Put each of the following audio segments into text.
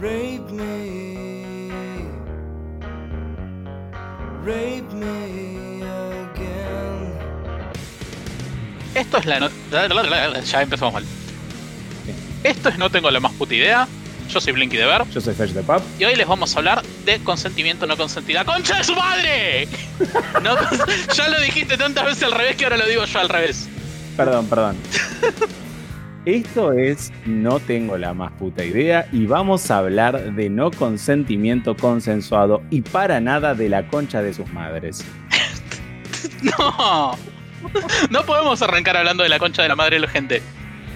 Rape me. Rape me again. Esto es la no- Ya empezamos mal. Esto es No Tengo la Más Puta Idea. Yo soy Blinky de Ver. Yo soy Fetch the Pub. Y hoy les vamos a hablar de consentimiento no consentida. ¡Concha de su madre! No, ya lo dijiste tantas veces al revés que ahora lo digo yo al revés. Perdón, perdón. Esto es No tengo la más puta idea y vamos a hablar de no consentimiento consensuado y para nada de la concha de sus madres. No. No podemos arrancar hablando de la concha de la madre de la gente.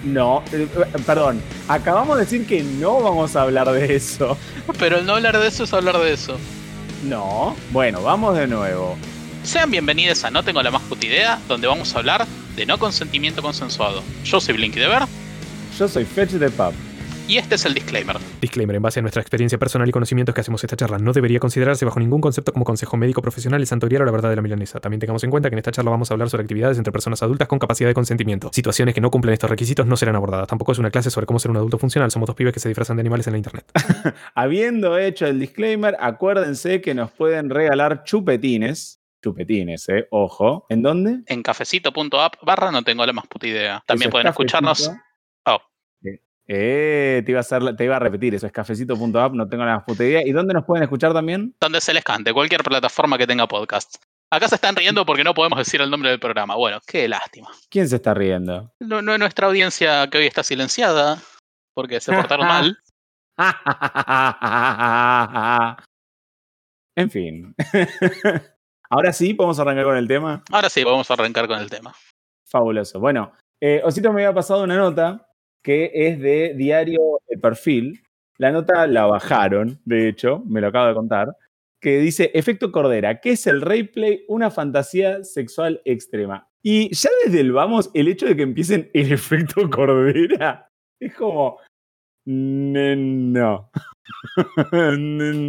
No, eh, perdón, acabamos de decir que no vamos a hablar de eso. Pero el no hablar de eso es hablar de eso. No, bueno, vamos de nuevo. Sean bienvenidos a No Tengo la Más Puta Idea, donde vamos a hablar de no consentimiento consensuado. Yo soy Blinky de Ver Yo soy Fetch the Pub. y este es el disclaimer. Disclaimer, en base a nuestra experiencia personal y conocimientos que hacemos esta charla, no debería considerarse bajo ningún concepto como consejo médico profesional el santo grial o la verdad de la milanesa. También tengamos en cuenta que en esta charla vamos a hablar sobre actividades entre personas adultas con capacidad de consentimiento. Situaciones que no cumplen estos requisitos no serán abordadas. Tampoco es una clase sobre cómo ser un adulto funcional. Somos dos pibes que se disfrazan de animales en la internet. Habiendo hecho el disclaimer, acuérdense que nos pueden regalar chupetines. Chupetines, eh, ojo. ¿En dónde? En cafecito.app barra no tengo la más puta idea. También pueden escucharnos. cafecito. Eh, te iba, a hacer, te iba a repetir, eso es cafecito.app, no tengo la puta idea. ¿Y dónde nos pueden escuchar también? donde se les cante, cualquier plataforma que tenga podcast. Acá se están riendo porque no podemos decir el nombre del programa. Bueno, qué lástima. ¿Quién se está riendo? No, no es nuestra audiencia que hoy está silenciada porque se portaron mal. en fin. Ahora sí, podemos arrancar con el tema. Ahora sí, vamos a arrancar con el tema. Fabuloso. Bueno, eh, Osito me había pasado una nota que es de Diario El Perfil. La nota la bajaron, de hecho, me lo acabo de contar, que dice, efecto Cordera, ¿qué es el replay? Una fantasía sexual extrema. Y ya desde el vamos, el hecho de que empiecen el efecto Cordera es como, "N- no.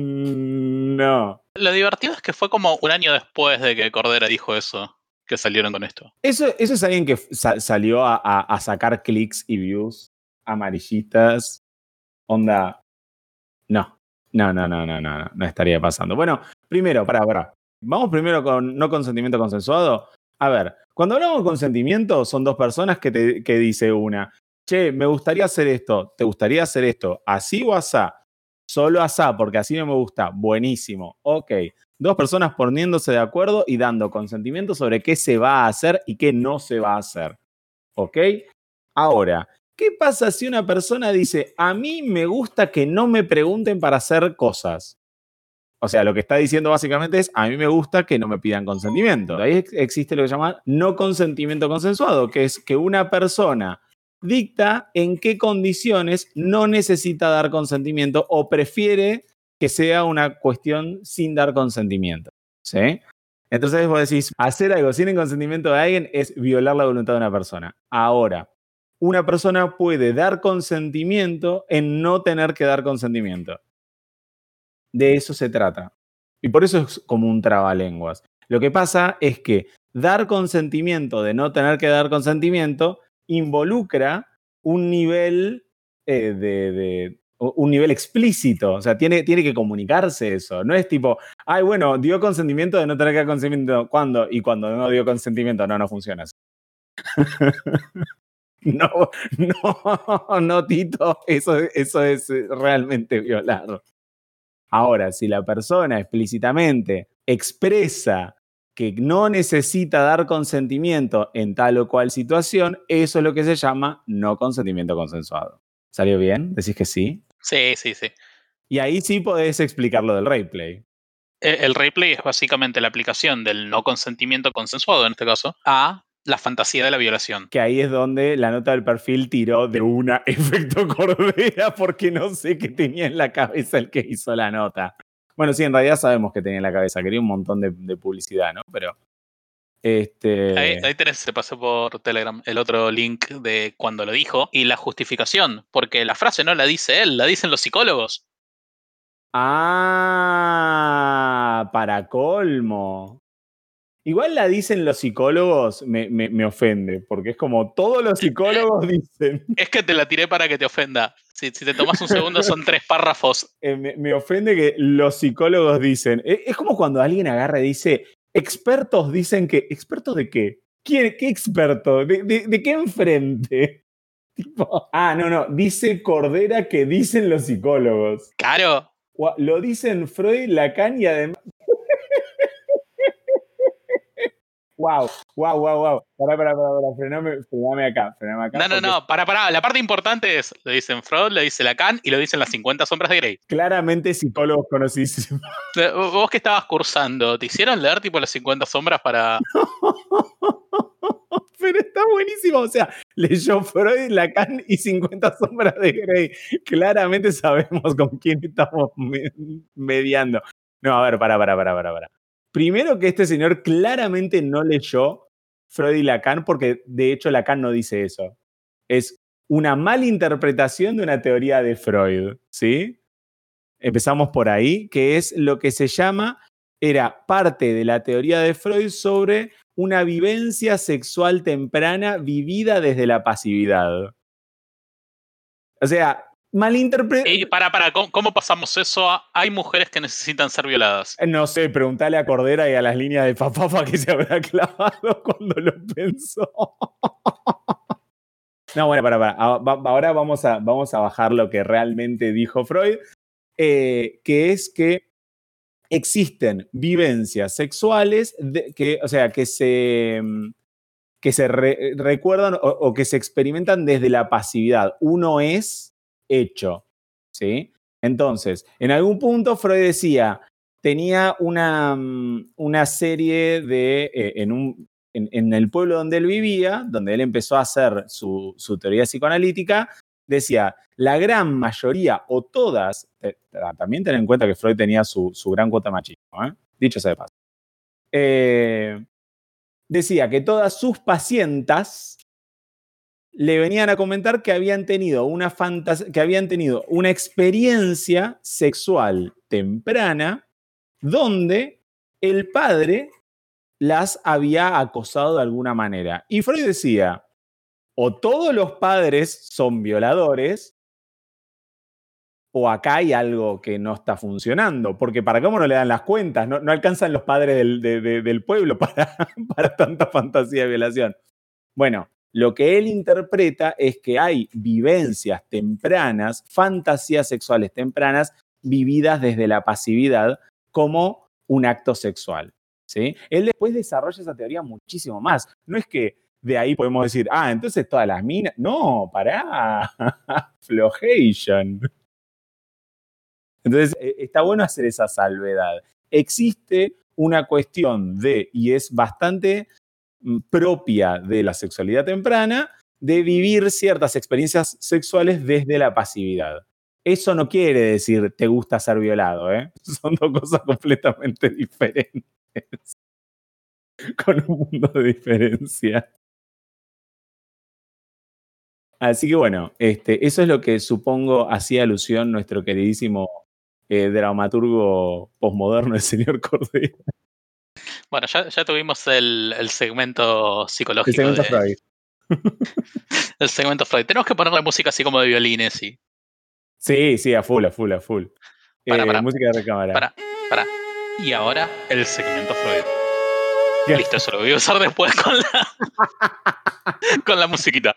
no. Lo divertido es que fue como un año después de que Cordera dijo eso, salieron con esto. Eso, es alguien que sa- salió a, sacar clics y views amarillistas. Onda. No. No, no, no, no, no, no, no estaría pasando. Bueno, primero, para, para. Vamos primero con no consentimiento consensuado. A ver, cuando hablamos de consentimiento, son dos personas que, te, que dice una, che, me gustaría hacer esto, ¿te gustaría hacer esto? ¿Así o asá? Solo asá, porque así no me gusta. Buenísimo. Ok. Dos personas poniéndose de acuerdo y dando consentimiento sobre qué se va a hacer y qué no se va a hacer. ¿Ok? Ahora, ¿qué pasa si una persona dice, a mí me gusta que no me pregunten para hacer cosas? O sea, lo que está diciendo básicamente es, a mí me gusta que no me pidan consentimiento. Ahí ex- existe lo que se llama no consentimiento consensuado, que es que una persona dicta en qué condiciones no necesita dar consentimiento o prefiere que sea una cuestión sin dar consentimiento. ¿Sí? Entonces vos decís, hacer algo sin el consentimiento de alguien es violar la voluntad de una persona. Ahora, una persona puede dar consentimiento en no tener que dar consentimiento. De eso se trata. Y por eso es como un trabalenguas. Lo que pasa es que dar consentimiento de no tener que dar consentimiento involucra un nivel eh, de, de- un nivel explícito, o sea, tiene, tiene que comunicarse eso. No es tipo, ay, bueno, dio consentimiento de no tener que dar consentimiento. ¿Cuándo? Y cuando no dio consentimiento, no, no funciona no, no, no, Tito, eso, eso es realmente violar. Ahora, si la persona explícitamente expresa que no necesita dar consentimiento en tal o cual situación, eso es lo que se llama no consentimiento consensuado. ¿Salió bien? ¿Decís que sí? Sí, sí, sí. Y ahí sí podés explicar lo del replay. Eh, El replay es básicamente la aplicación del no consentimiento consensuado, en este caso, a la fantasía de la violación. Que ahí es donde la nota del perfil tiró de una efecto cordera porque no sé qué tenía en la cabeza el que hizo la nota. Bueno, sí, en realidad sabemos que tenía en la cabeza. Quería un montón de, de publicidad, ¿no? Pero. Este. Ahí, ahí tenés, se pasó por Telegram el otro link de cuando lo dijo y la justificación, porque la frase no la dice él, la dicen los psicólogos. Ah, para colmo. Igual la dicen los psicólogos, me, me- me ofende, porque es como todos los psicólogos dicen. Es que te la tiré para que te ofenda. Si, si te tomas un segundo, son tres párrafos. eh, me, me ofende que los psicólogos dicen. eh, Es como cuando alguien agarra y dice, expertos dicen que. ¿Expertos de qué? ¿Quién, ¿Qué experto? ¿De, de, de qué enfrente? Tipo, ah, no, no. Dice Cordera que dicen los psicólogos. Claro. Lo dicen Freud, Lacan y además. Wow, wow, wow, wow. Pará, pará, pará, pará. Frename, frename acá, frename acá. No, no, porque no. Para, para. La parte importante es, lo dicen Freud, lo dice Lacan y lo dicen las 50 sombras de Grey. Claramente psicólogos conocidísimos. Vos que estabas cursando, ¿te hicieron leer tipo las 50 sombras para... Pero está buenísimo. O sea, leyó Freud, Lacan y 50 sombras de Grey. Claramente sabemos con quién estamos me- mediando. No, a ver, para, para, para, para, para. Primero que este señor claramente no leyó Freud y Lacan, porque de hecho Lacan no dice eso. Es una mala interpretación de una teoría de Freud, ¿sí? Empezamos por ahí, que es lo que se llama, era parte de la teoría de Freud sobre una vivencia sexual temprana vivida desde la pasividad. O sea, malinterpretado. Para, para, ¿cómo, cómo pasamos eso a... Hay mujeres que necesitan ser violadas? No sé, preguntale a Cordera y a las líneas de Fafafa que se habrá clavado cuando lo pensó. No, bueno, para, para. A- va- Ahora vamos a, vamos a bajar lo que realmente dijo Freud, eh, que es que existen vivencias sexuales de- que, o sea, que se, mm, que se re- recuerdan o, o que se experimentan desde la pasividad. Uno es hecho, ¿sí? Entonces, en algún punto Freud decía, tenía una, mm, una serie de, eh, en, un, en, el pueblo donde él vivía, donde él empezó a hacer su, su teoría psicoanalítica, decía, la gran mayoría o todas, también ten en cuenta que Freud tenía su, su gran cuota machismo, ¿eh? dicho sea de paso, Eh, decía que todas sus pacientas le venían a comentar que habían tenido una que habían tenido una experiencia sexual temprana donde el padre las había acosado de alguna manera. Y Freud decía, o todos los padres son violadores, o acá hay algo que no está funcionando, porque para cómo no le dan las cuentas, no, no alcanzan los padres del, de- de- del pueblo para, para tanta fantasía de violación. Bueno, lo que él interpreta es que hay vivencias tempranas, fantasías sexuales tempranas, vividas desde la pasividad como un acto sexual. ¿sí? Él después desarrolla esa teoría muchísimo más. No es que de ahí podemos decir, ah, entonces todas las minas. No, pará. Flojation. Entonces, eh, está bueno hacer esa salvedad. Existe una cuestión de, y es bastante propia de la sexualidad temprana, de vivir ciertas experiencias sexuales desde la pasividad. Eso no quiere decir te gusta ser violado, ¿eh? Son dos cosas completamente diferentes. Con un mundo de diferencia. Así que bueno, este, eso es lo que supongo hacía alusión nuestro queridísimo eh, dramaturgo posmoderno, el señor Cordero. Bueno, ya, ya tuvimos el, el segmento El psicológico. segundo de- Freud. El segmento Freud. Tenemos que ponerle música así como de violines y. Sí, sí, a full, a full, a full. Para, Eh, para. música de recámara. Para, para. Y ahora el segmento Freud. ¿Qué? Listo, eso lo voy a usar después con la. con la musiquita.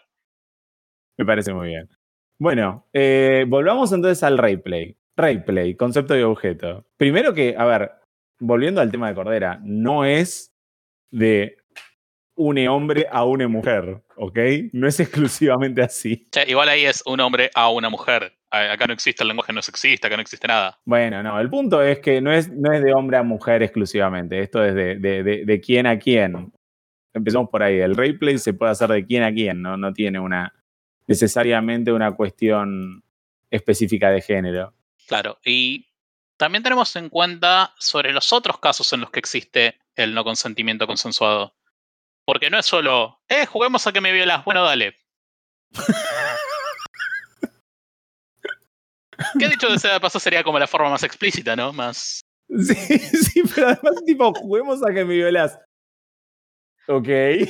Me parece muy bien. Bueno, eh, volvamos entonces al Rayplay. Rayplay, concepto y objeto. Primero que, a ver, volviendo al tema de Cordera, no es de un hombre a una mujer, ¿ok? No es exclusivamente así. Igual ahí es un hombre a una mujer. Acá no existe el lenguaje no sexista, acá no existe nada. Bueno, no, el punto es que no es, no es de hombre a mujer exclusivamente. Esto es de, de, de, de quién a quién. Empezamos por ahí. El Rayplay se puede hacer de quién a quién, ¿no? No tiene una necesariamente una cuestión específica de género. Claro. Y también tenemos en cuenta sobre los otros casos en los que existe el no consentimiento consensuado. Porque no es solo, eh, juguemos a que me violas. Bueno, dale. Que dicho de sea de paso sería como la forma más explícita, ¿no? Más. Sí, sí, pero además, tipo, juguemos a que me violás. Ok.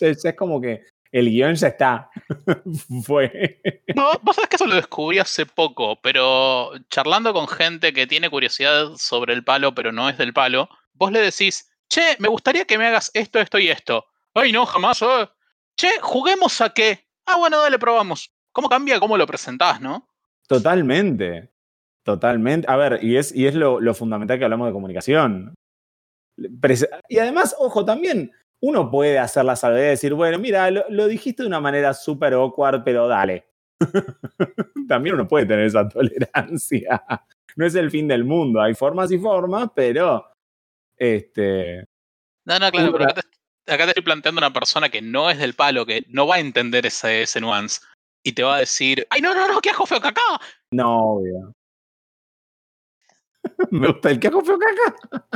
Es como que el guion ya está. Fue. Vos sabés que eso lo descubrí hace poco, pero charlando con gente que tiene curiosidad sobre el palo, pero no es del palo, vos le decís, che, me gustaría que me hagas esto, esto y esto. Ay, no, jamás. Che, juguemos a qué. Ah, bueno, dale, probamos. ¿Cómo cambia cómo lo presentás, no? Totalmente. Totalmente. A ver, y es, y es lo, fundamental que hablamos de comunicación. Y además, ojo, también uno puede hacer la salvedad y decir, bueno, mira, lo, lo dijiste de una manera súper awkward, pero dale. también uno puede tener esa tolerancia. No es el fin del mundo. Hay formas y formas, pero. Este. No, no, claro, pero acá te, acá te estoy planteando una persona que no es del palo, que no va a entender ese, ese nuance. Y te va a decir, ay, no, no, no, qué ajo feo acá. No, obvio. Me gusta el que hago feo caca.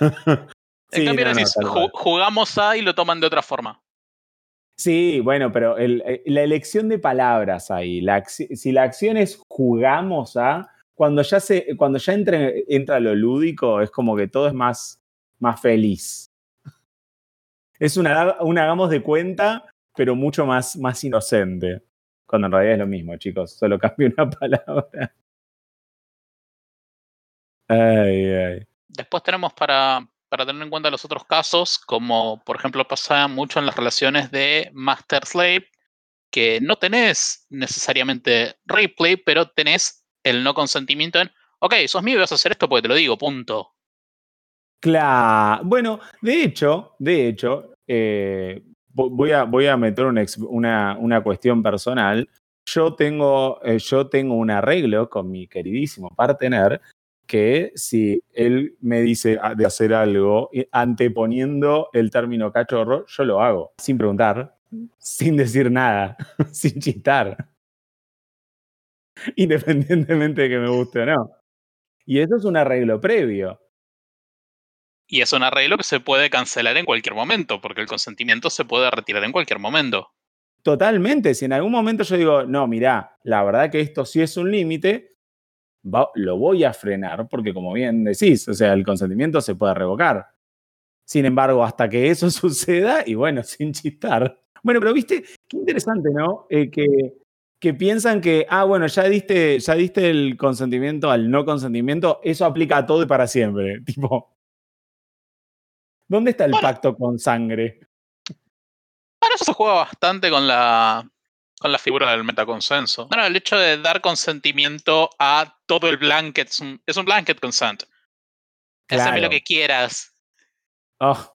En Sí, cambio, no, no, decís, tal "Ju- cual. jugamos a y lo toman de otra forma. Sí, bueno, pero eh, la elección de palabras ahí, si la acción es jugamos a, cuando ya se, cuando ya entra, entra lo lúdico, es como que todo es más, más feliz. Es una, un hagamos de cuenta, pero mucho más, más inocente. Cuando en realidad es lo mismo, chicos, solo cambia una palabra. Ay, ay. Después tenemos para, para tener en cuenta los otros casos, como por ejemplo pasa mucho en las relaciones de Master-Slave, que no tenés necesariamente replay, pero tenés el no consentimiento en, ok, sos mío y vas a hacer esto porque te lo digo, punto. Claro. Bueno, de hecho, de hecho, eh, vo- voy, a, voy a meter una, una, una cuestión personal. Yo tengo, eh, yo tengo un arreglo con mi queridísimo partener que si él me dice de hacer algo eh, anteponiendo el término cachorro, yo lo hago, sin preguntar, sin decir nada, sin chistar. Independientemente de que me guste o no. Y eso es un arreglo previo. Y es un arreglo que se puede cancelar en cualquier momento, porque el consentimiento se puede retirar en cualquier momento. Totalmente. Si en algún momento yo digo, no, mirá, la verdad que esto sí es un límite, va- lo voy a frenar, porque como bien decís, o sea, el consentimiento se puede revocar. Sin embargo, hasta que eso suceda, y bueno, sin chistar. Bueno, pero viste, qué interesante, ¿no? Eh, que, que piensan que, ah, bueno, ya diste, ya diste el consentimiento al no consentimiento, eso aplica a todo y para siempre. Tipo, ¿dónde está el Bueno. pacto con sangre? Ahora eso se juega bastante con la, con la figura del metaconsenso. Bueno, el hecho de dar consentimiento a todo el blanket es un, es un blanket consent. Haceme Claro. lo que quieras. Oh.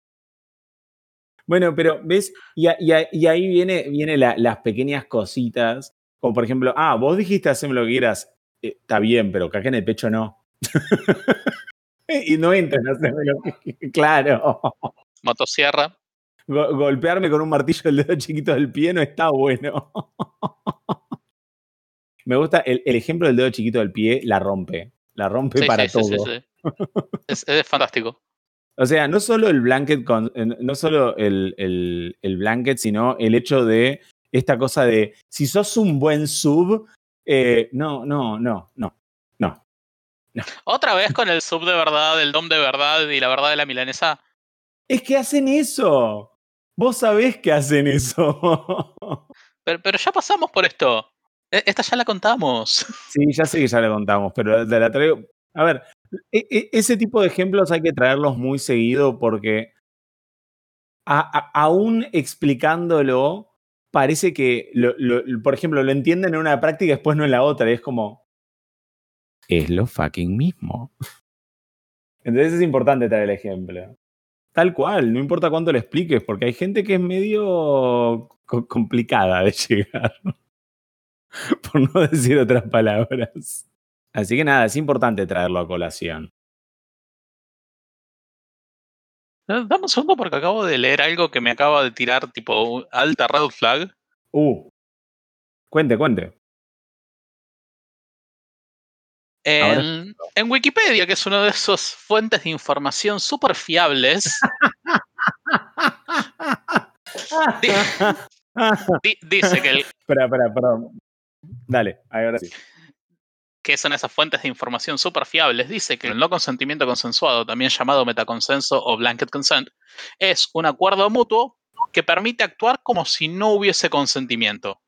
Bueno, pero ves, y, a- y a- y ahí viene, viene la- las pequeñas cositas, como por ejemplo, ah, vos dijiste haceme lo que quieras, Eh, está bien, pero caca en el pecho no. y no entran a hacerme lo que Claro. Motosierra. Go- golpearme con un martillo el dedo chiquito del pie no está bueno. Me gusta el, el ejemplo del dedo chiquito del pie, la rompe. La rompe Sí, para sí, todo. sí, sí. Es, es fantástico. O sea, no solo el blanket, con, eh, no solo el, el- el blanket, sino el hecho de esta cosa de si sos un buen sub, eh, no, no, no, no, no. Otra vez con el sub de verdad, el dom de verdad y la verdad de la milanesa. Es que hacen eso. Vos sabés que hacen eso. Pero, pero ya pasamos por esto. E- Esta ya la contamos. sí, ya sé que ya lo contamos, pero de la traigo. A ver, e- e- ese tipo de ejemplos hay que traerlos muy seguido porque aún explicándolo, parece que, lo- lo- por ejemplo, lo entienden en una práctica y después no en la otra. Y es como. Es lo fucking mismo. Entonces es importante traer el ejemplo. Tal cual, no importa cuánto lo expliques, porque hay gente que es medio co- complicada de llegar. Por no decir otras palabras. Así que nada, es importante traerlo a colación. Dame un segundo porque acabo de leer algo que me acaba de tirar tipo alta red flag. Uh. Cuente, cuente. En, en Wikipedia, que es una de esas fuentes de información súper fiables, Di- di- dice que el, Espera, espera, perdón. Dale, ahora sí. que de esas fuentes de información súper fiables, dice que el no consentimiento consensuado, también llamado metaconsenso o blanket consent, es un acuerdo mutuo que permite actuar como si no hubiese consentimiento.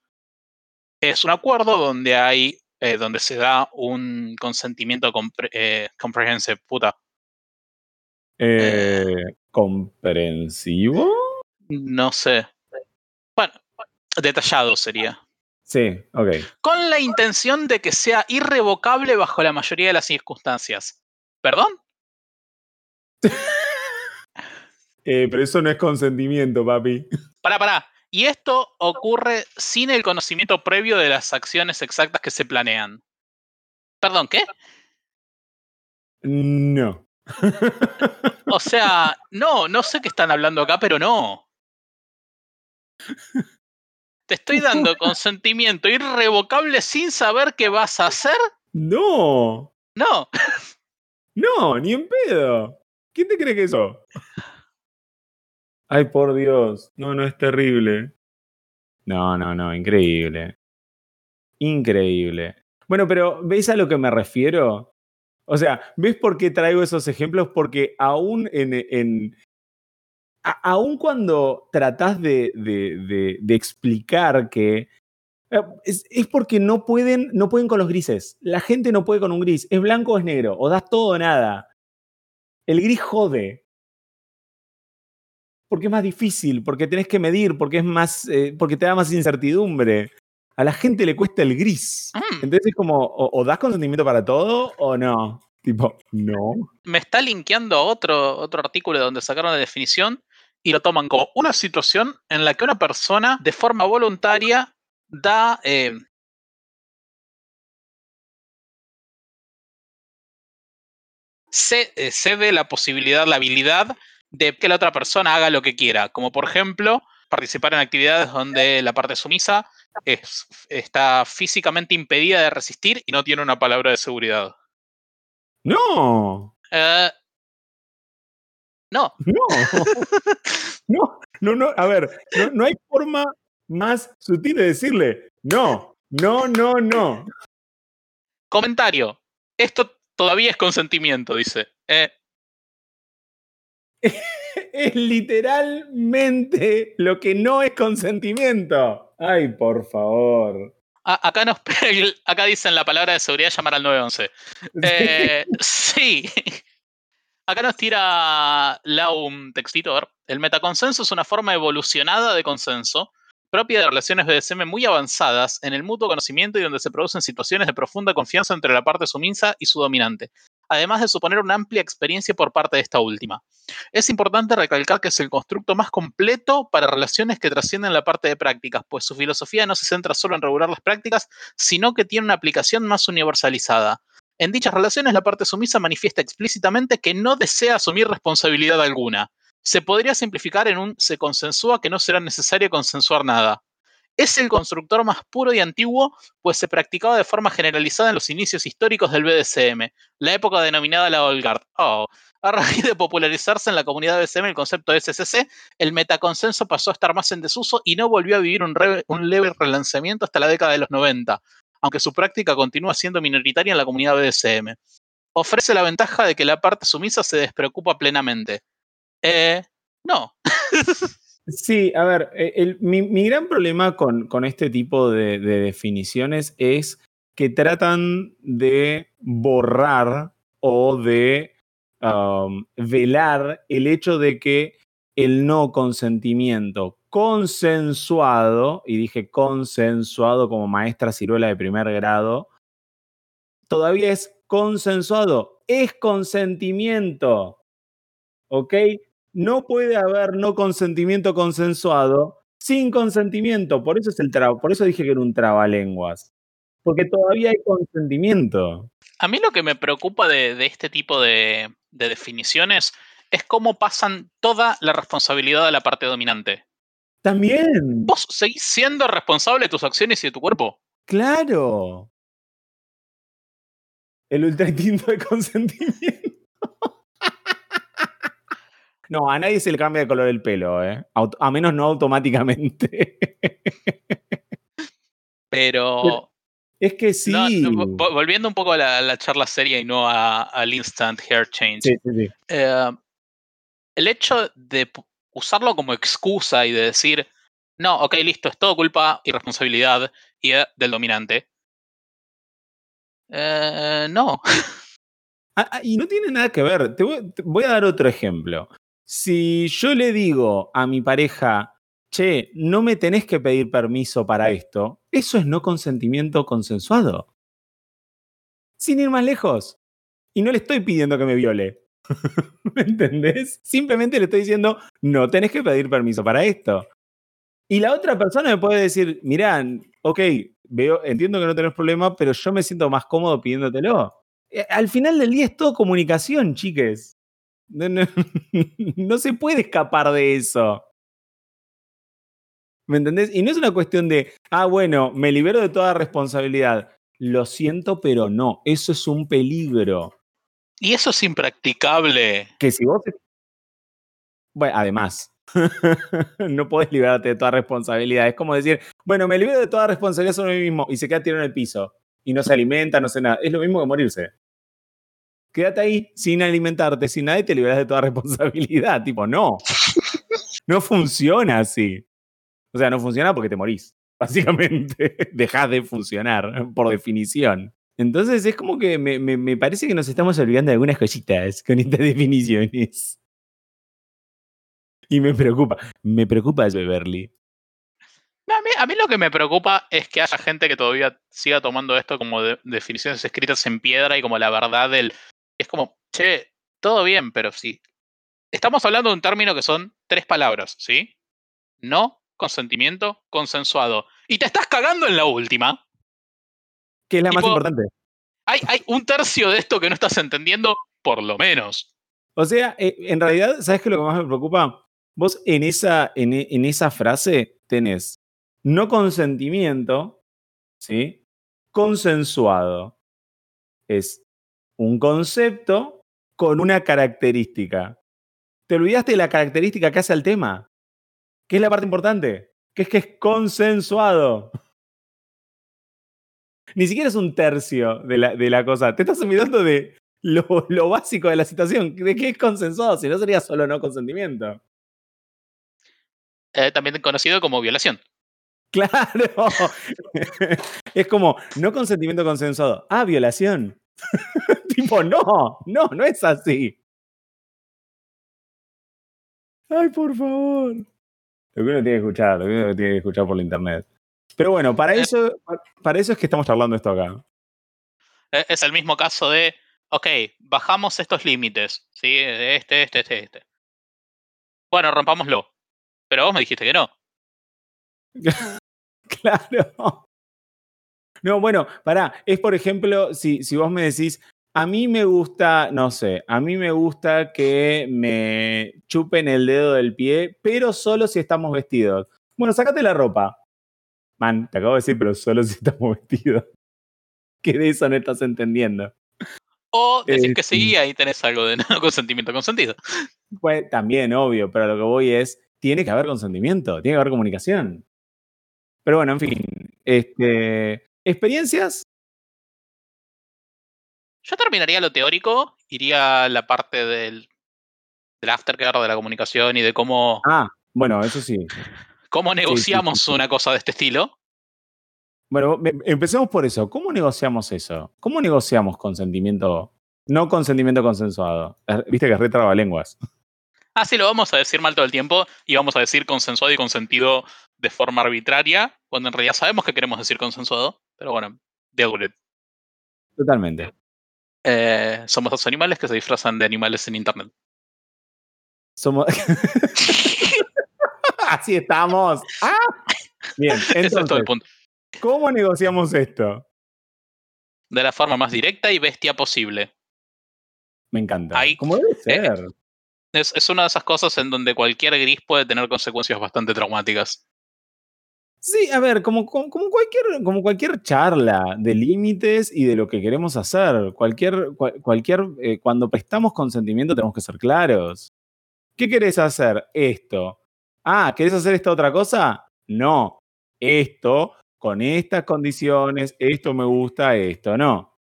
Es un acuerdo donde hay, eh, donde se da un consentimiento compre- eh, comprehensive, puta. Eh, ¿Comprensivo? No sé. Bueno, detallado sería. Sí, ok. Con la intención de que sea irrevocable bajo la mayoría de las circunstancias. ¿Perdón? Pero eso no es consentimiento, papi. Pará, pará. Y esto ocurre sin el conocimiento previo de las acciones exactas que se planean. Perdón, ¿qué? No. O sea, no, no sé qué están hablando acá, pero no. Te estoy dando consentimiento irrevocable sin saber qué vas a hacer. No. No. No, ni en pedo. ¿Quién te cree que eso? Ay, por Dios. No, no, es terrible. No, no, no, increíble. Increíble. Bueno, pero ¿ves a lo que me refiero? O sea, ¿ves por qué traigo esos ejemplos? Porque aún en. aún cuando tratás de, de- de- de explicar que. eh, Es, es porque no pueden, no pueden con los grises. La gente no puede con un gris. Es blanco o es negro. O das todo o nada. El gris jode. Porque es más difícil, porque tenés que medir, porque es más. eh, porque te da más incertidumbre. A la gente le cuesta el gris. Mm, Entonces es como, o, o das consentimiento para todo o no. Tipo, no. me está linkeando a otro, otro artículo donde sacaron la definición y lo toman como una situación en la que una persona de forma voluntaria da. eh, eh, cede la posibilidad, la habilidad de que la otra persona haga lo que quiera. Como por ejemplo, participar en actividades donde la parte sumisa es- está físicamente impedida de resistir y no tiene una palabra de seguridad. No. Eh, no, No. No, no, no. A ver, no, no hay forma más sutil de decirle no, no, no, no. Comentario. Esto todavía es consentimiento, dice. Eh, Es literalmente lo que no es consentimiento. Ay, por favor. a- acá, nos, acá dicen la palabra de seguridad llamar al 911. Eh, sí. Acá nos tira Lau un textito. a ver. El metaconsenso es una forma evolucionada de consenso propia de relaciones BDSM muy avanzadas en el mutuo conocimiento y donde se producen situaciones de profunda confianza entre la parte sumisa y su dominante, además de suponer una amplia experiencia por parte de esta última. Es importante recalcar que es el constructo más completo para relaciones que trascienden la parte de prácticas, pues su filosofía no se centra solo en regular las prácticas, sino que tiene una aplicación más universalizada. En dichas relaciones, la parte sumisa manifiesta explícitamente que no desea asumir responsabilidad alguna. Se podría simplificar en un se consensúa que no será necesario consensuar nada. Es el constructor más puro y antiguo, pues se practicaba de forma generalizada en los inicios históricos del BDSM, la época denominada la Olgard. Oh. A raíz de popularizarse en la comunidad BDSM el concepto de SCC, el metaconsenso pasó a estar más en desuso y no volvió a vivir un, leve relanzamiento hasta la década de los 90 aunque su práctica continúa siendo minoritaria en la comunidad BDSM. Ofrece la ventaja de que la parte sumisa se despreocupa plenamente. Eh, no. Sí, a ver, eh, el- mi, gran problema con, con este tipo de, de definiciones es que tratan de borrar o de velar el hecho de que el no consentimiento consensuado, y dije consensuado como maestra ciruela de primer grado, todavía es consensuado, es consentimiento. ¿Ok? No puede haber no consentimiento consensuado sin consentimiento. Por eso, es el tra- por eso dije que era un trabalenguas. Porque todavía hay consentimiento. A mí lo que me preocupa de, de este tipo de, de definiciones es cómo pasan toda la responsabilidad a la parte dominante. También, Vos seguís siendo responsable de tus acciones y de tu cuerpo. claro. El ultra instinto de consentimiento. No, a nadie se le cambia de color el pelo, ¿eh? A menos no automáticamente. Pero Es que sí. No, no, vo- volviendo un poco a la, charla seria y no a- al instant hair change. Sí, sí, sí. eh, el hecho de usarlo como excusa y de decir, no, ok, listo, es todo culpa y responsabilidad y, eh, del dominante. Eh, no. Ah, ah, y no tiene nada que ver. Te voy, te voy a dar otro ejemplo. Si yo le digo a mi pareja, che, no me tenés que pedir permiso para esto, eso es no consentimiento consensuado. Sin ir más lejos. Y no le estoy pidiendo que me viole. ¿Me entendés? Simplemente le estoy diciendo, no tenés que pedir permiso para esto. Y la otra persona me puede decir, mirá, ok, veo, entiendo que no tenés problema, pero yo me siento más cómodo pidiéndotelo. Eh, Al final del día es todo comunicación, chiques. No, no- no se puede escapar de eso. ¿Me entendés? Y no es una cuestión de, ah, bueno, me libero de toda responsabilidad. Lo siento, pero no. Eso es un peligro. Y eso es impracticable. Que si vos. Bueno, además, no podés liberarte de toda responsabilidad. Es como decir, bueno, me libero de toda responsabilidad sobre mí mismo y se queda tirado en el piso y no se alimenta, no hace nada. Es lo mismo que morirse. Quédate ahí sin alimentarte, sin nada y te liberas de toda responsabilidad. Tipo, no. No funciona así. O sea, no funciona porque te morís. Básicamente, dejás de funcionar, por definición. Entonces es como que me, me- me parece que nos estamos olvidando de algunas cositas con estas definiciones. Y me preocupa, me preocupa eso, Beverly. A mí, a mí lo que me preocupa es que haya gente que todavía siga tomando esto como de- definiciones escritas en piedra y como la verdad del... Es como, che, todo bien, pero sí. Estamos hablando de un término que son tres palabras, ¿sí? No, consentimiento, consensuado. Y te estás cagando en la última. ¿Qué es la más importante? Hay, hay un tercio de esto que no estás entendiendo, por lo menos. O sea, eh, en realidad, ¿sabes qué es lo que más me preocupa? Vos en esa, en, en esa frase tenés no consentimiento, ¿sí? Consensuado. Es un concepto con una característica. Te olvidaste de la característica que hace al tema. ¿Qué es la parte importante? Que es que es consensuado. Ni siquiera es un tercio de la, de la cosa. Te estás olvidando de lo, lo básico de la situación. ¿De qué es consensuado? Si no sería solo no consentimiento. Eh, también conocido como violación. Claro. es como no consentimiento consensuado. Ah, violación. tipo, no, no, no es así. Ay, por favor. Lo que uno tiene que escuchar, lo que uno tiene que escuchar por la internet. Pero bueno, para Eh. eso, para eso es que estamos charlando esto acá. Eh, Es el mismo caso de, ok, bajamos estos límites, ¿sí? De Este, este, este, este. Bueno, rompámoslo. Pero vos me dijiste que no. Claro. No, bueno, pará. Es por ejemplo, si, si vos me decís, a mí me gusta, no sé, a mí me gusta que me chupen el dedo del pie, pero solo si estamos vestidos. Bueno, sacate la ropa. Man, te acabo de decir, pero solo si estamos vestidos. Que de eso no estás entendiendo. O decir Eh, que sí. sí, ahí tenés algo de no consentimiento consentido. Pues también, obvio, pero lo que voy es, tiene que haber consentimiento, tiene que haber comunicación. Pero bueno, en fin, este, experiencias, Yo terminaría lo teórico, iría a la parte del, del aftercare, de la comunicación y de cómo, ah, bueno, eso sí. cómo sí, negociamos sí. una cosa de este estilo. Bueno, empecemos por eso. ¿Cómo negociamos eso? ¿Cómo negociamos consentimiento, no consentimiento consensuado? Viste que es re trabalenguas. Ah, sí, lo vamos a decir mal todo el tiempo y vamos a decir consensuado y consentido de forma arbitraria, cuando en realidad sabemos que queremos decir consensuado. Pero bueno, it. Totalmente. Eh, somos dos animales que se disfrazan de animales en internet. Somos. Así estamos. ¡Ah! Bien, Ese es todo el entonces, punto. ¿cómo negociamos esto? De la forma más directa y bestia posible. Me encanta. Ahí- Como debe eh, ser. Es, es una de esas cosas en donde cualquier gris puede tener consecuencias bastante traumáticas. Sí, a ver, como, como, cualquier, como cualquier charla de límites y de lo que queremos hacer. Cualquier, cual- cualquier, eh, cuando prestamos consentimiento tenemos que ser claros. ¿Qué querés hacer? Esto. Ah, ¿querés hacer esta otra cosa? No. Esto con estas condiciones, esto me gusta, esto no.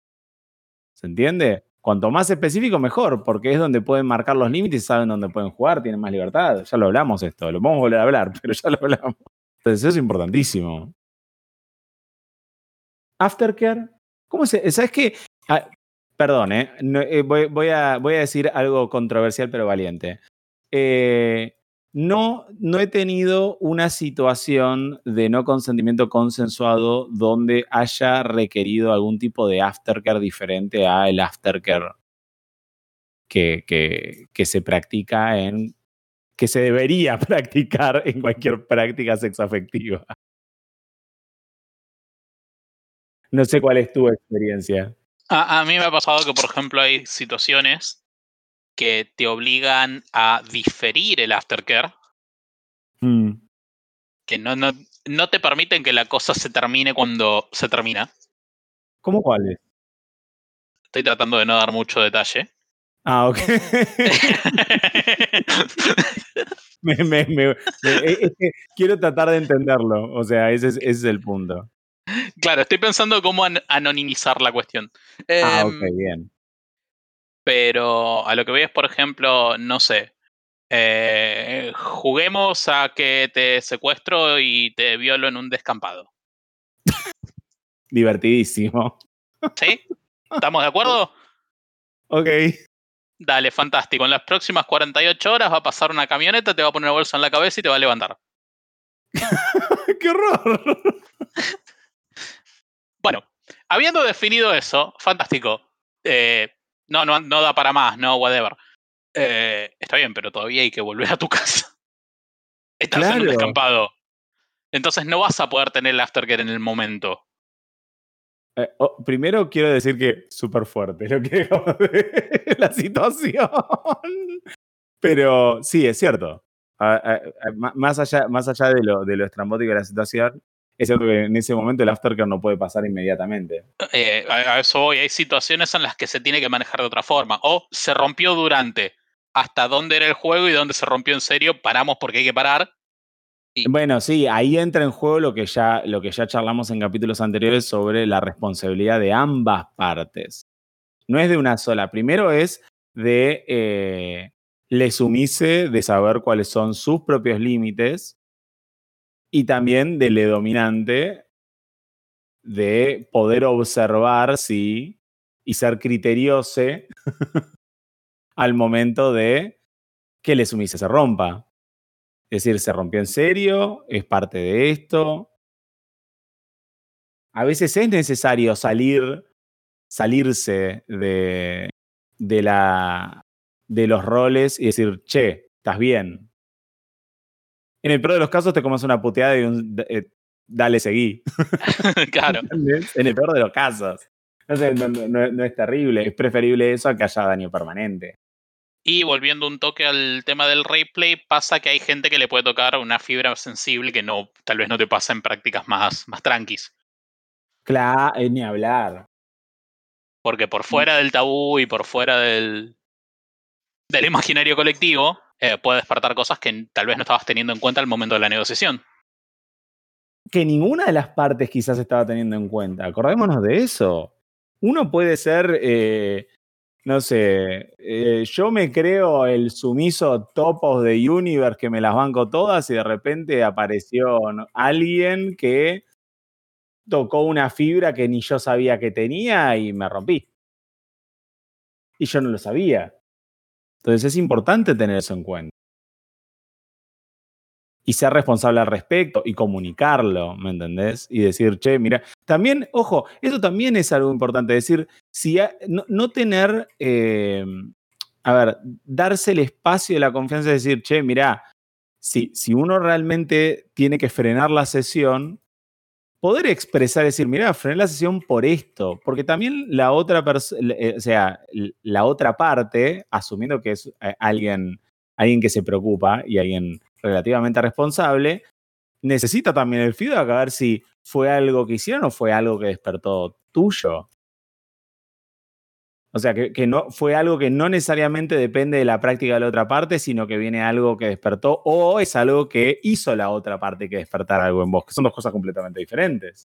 ¿Se entiende? Cuanto más específico, mejor, porque es donde pueden marcar los límites saben dónde pueden jugar, tienen más libertad. Ya lo hablamos esto, lo podemos volver a hablar, pero ya lo hablamos. Entonces, eso es importantísimo. Aftercare, ¿cómo se.? ¿Sabes qué? Ah, perdón, ¿eh? Eh, voy, a, decir algo controversial, pero valiente. Eh, no, no he tenido una situación de no consentimiento consensuado donde haya requerido algún tipo de aftercare diferente a el aftercare que se practica en que se debería practicar en cualquier práctica sexoafectiva. No sé cuál es tu experiencia. A, a mí me ha pasado que, por ejemplo, hay situaciones que te obligan a diferir el aftercare, Mm. que no, no, no te permiten que la cosa se termine cuando se termina. ¿Cómo cuáles? Estoy tratando de no dar mucho detalle. Ah, ok. me, me- me- me- es que quiero tratar de entenderlo. O sea, ese es, ese es el punto. claro, estoy pensando cómo an- anonimizar la cuestión. Ah, Em, ok, bien. Pero a lo que voy es, por ejemplo, no sé. eh, juguemos a que te secuestro y te violo en un descampado. Divertidísimo. ¿Sí? ¿Estamos de acuerdo? Ok. Dale, fantástico. En las próximas 48 horas va a pasar una camioneta, te va a poner una bolsa en la cabeza y te va a levantar. ¡Qué horror! Bueno, habiendo definido eso, fantástico. Eh, no, no, no da para más, no, whatever. Eh, está bien, pero todavía hay que volver a tu casa. Estás en un descampado. Entonces no vas a poder tener el aftercare en el momento. Eh, oh, primero quiero decir que súper fuerte lo que de la situación. Pero sí, es cierto. Ah, ah, ah, má- más, allá, más allá de lo, de lo estrambótico de la situación, es cierto que en ese momento el aftercare no puede pasar inmediatamente. Eh, a eso voy. Hay situaciones en las que se tiene que manejar de otra forma. O se rompió durante. Hasta dónde era el juego y dónde se rompió en serio, paramos porque hay que parar. Bueno, sí, ahí entra en juego lo que, ya, lo que ya charlamos en capítulos anteriores sobre la responsabilidad de ambas partes. No es de una sola. Primero es de eh, le sumise de saber cuáles son sus propios límites y también de le dominante de poder observar si y ser criterioso al momento de que le sumise se rompa. Es decir, se rompió en serio, es parte de esto. A veces es necesario salir, salirse de, de, la, de los roles y decir, che, estás bien. En el peor de los casos te comes una puteada y un eh, dale, seguí. claro. En el peor de los casos. No, sé, no, no- no es terrible, es preferible eso a que haya daño permanente. Y volviendo un toque al tema del replay, pasa que hay gente que le puede tocar una fibra sensible que no, tal vez no te pasa en prácticas más, más tranquis. Claro, eh, ni hablar. Porque por fuera del tabú y por fuera del, del imaginario colectivo, eh, puede despertar cosas que tal vez no estabas teniendo en cuenta al momento de la negociación. que ninguna de las partes quizás estaba teniendo en cuenta. Acordémonos de eso. Uno puede ser, eh, no sé, eh, yo me creo el sumiso top the universe que me las banco todas y de repente apareció alguien que tocó una fibra que ni yo sabía que tenía y me rompí. Y yo no lo sabía. Entonces es importante tener eso en cuenta. Y ser responsable al respecto y comunicarlo, ¿me entendés? Y decir, che, mira, también, ojo, eso también es algo importante, decir, si no, no tener, eh, a ver, darse el espacio de la confianza de decir, che, mira, si, si uno realmente tiene que frenar la sesión, poder expresar, decir, mira, frené la sesión por esto, porque también la otra persona, o sea, la otra parte, asumiendo que es eh, alguien, alguien que se preocupa y alguien relativamente responsable, necesita también el feedback a ver si fue algo que hicieron o fue algo que despertó tuyo. O sea, que, que no fue algo que no necesariamente depende de la práctica de la otra parte, sino que viene algo que despertó, o es algo que hizo la otra parte que despertar algo en vos, que son dos cosas completamente diferentes.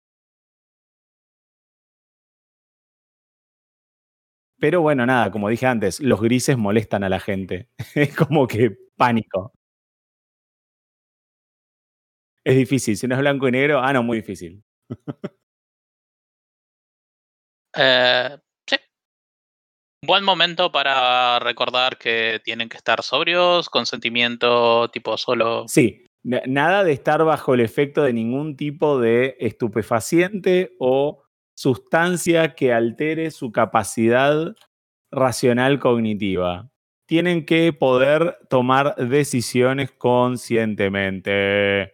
Pero bueno, nada, como dije antes, los grises molestan a la gente. Es como que pánico. Es difícil. Si no es blanco y negro, ah, no, muy difícil. Eh, sí. Buen momento para recordar que tienen que estar sobrios, consentimiento tipo solo. Sí, na- nada de estar bajo el efecto de ningún tipo de estupefaciente o sustancia que altere su capacidad racional cognitiva. Tienen que poder tomar decisiones conscientemente.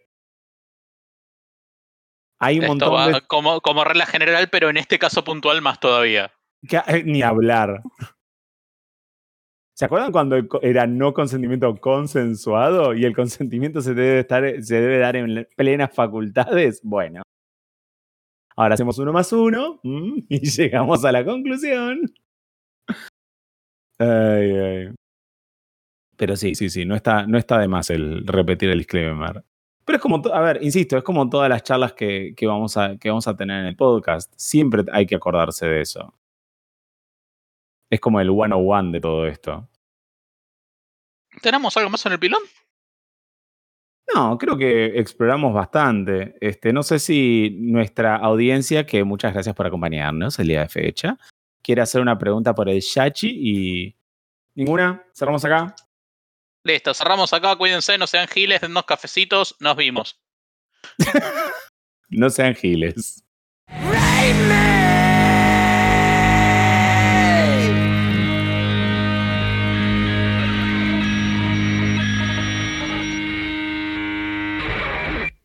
Hay un Esto montón va de... como, como regla general, pero en este caso puntual más todavía. que- eh, ni hablar. ¿Se acuerdan cuando era no consentimiento consensuado y el consentimiento se debe, estar, se debe dar en plenas facultades? Bueno. Ahora hacemos uno más uno mm, y llegamos a la conclusión. Ay, ay. Pero sí, sí, sí, no está, no está de más el repetir el disclaimer. Pero es como, a ver, insisto, es como todas las charlas que, que vamos a, que vamos a tener en el podcast. Siempre hay que acordarse de eso. Es como el one-on-one de todo esto. ¿Tenemos algo más en el pilón? No, creo que exploramos bastante. Este, no sé si nuestra audiencia, que muchas gracias por acompañarnos el día de fecha, quiere hacer una pregunta por el Shachi y. ¿Ninguna? ¿Cerramos acá? Listo, cerramos acá, cuídense, no sean giles, dennos cafecitos, nos vimos. No sean giles. Me!